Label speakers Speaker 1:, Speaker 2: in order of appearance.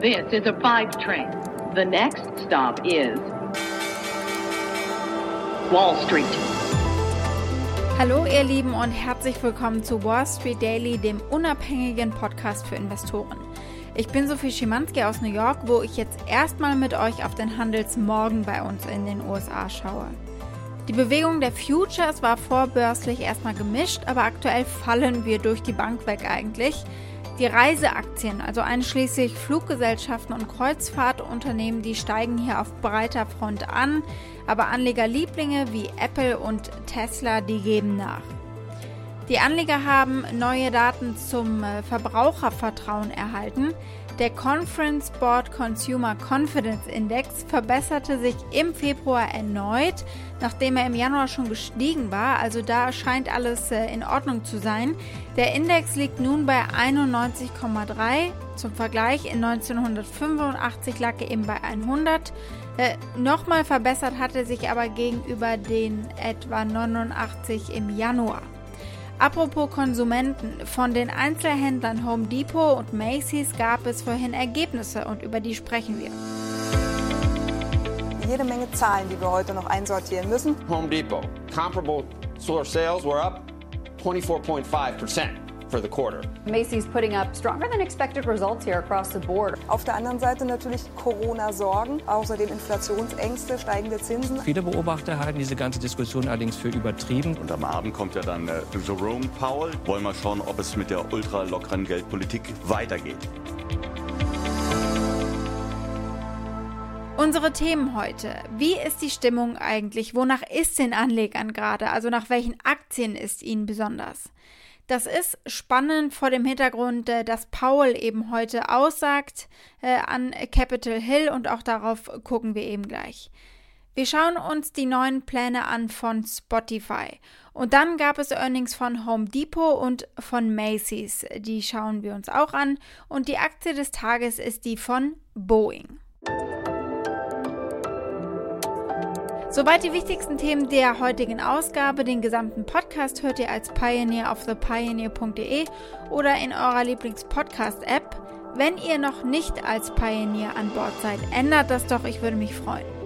Speaker 1: This is a five train. The next stop is Wall Street.
Speaker 2: Hallo ihr Lieben und herzlich willkommen zu Wall Street Daily, dem unabhängigen Podcast für Investoren. Ich bin Sophie Schimanski aus New York, wo ich jetzt erstmal mit euch auf den Handelsmorgen bei uns in den USA schaue. Die Bewegung der Futures war vorbörslich erstmal gemischt, aber aktuell fallen wir durch die Bank weg eigentlich. Die Reiseaktien, also einschließlich Fluggesellschaften und Kreuzfahrtunternehmen, die steigen hier auf breiter Front an, aber Anlegerlieblinge wie Apple und Tesla, die geben nach. Die Anleger haben neue Daten zum äh, Verbrauchervertrauen erhalten. Der Conference Board Consumer Confidence Index verbesserte sich im Februar erneut, nachdem er im Januar schon gestiegen war. Also da scheint alles äh, in Ordnung zu sein. Der Index liegt nun bei 91,3. Zum Vergleich, in 1985 lag er eben bei 100. Äh, Nochmal verbessert hatte sich aber gegenüber den etwa 89 im Januar. Apropos Konsumenten, von den Einzelhändlern Home Depot und Macy's gab es vorhin Ergebnisse und über die sprechen wir.
Speaker 3: Jede Menge Zahlen, die wir heute noch einsortieren müssen.
Speaker 4: Home Depot, comparable store sales were up 24.5 percent for the quarter.
Speaker 5: Macy's putting up stronger than expected results here across the board.
Speaker 3: Auf der anderen Seite natürlich Corona-Sorgen, außerdem Inflationsängste, steigende Zinsen.
Speaker 6: Viele Beobachter halten diese ganze Diskussion allerdings für übertrieben.
Speaker 7: Und am Abend kommt ja dann äh, Jerome Powell. Wollen wir schauen, ob es mit der ultra lockeren Geldpolitik weitergeht.
Speaker 2: Unsere Themen heute. Wie ist die Stimmung eigentlich? Wonach ist den Anlegern gerade? Also nach welchen Aktien ist ihnen besonders? Das ist spannend vor dem Hintergrund, äh, dass Paul eben heute aussagt äh, an Capitol Hill und auch darauf gucken wir eben gleich. Wir schauen uns die neuen Pläne an von Spotify. Und dann gab es Earnings von Home Depot und von Macy's. Die schauen wir uns auch an. Und die Aktie des Tages ist die von Boeing. Soweit die wichtigsten Themen der heutigen Ausgabe. Den gesamten Podcast hört ihr als Pioneer auf thepioneer.de oder in eurer Lieblings-Podcast-App. Wenn ihr noch nicht als Pioneer an Bord seid, ändert das doch, ich würde mich freuen.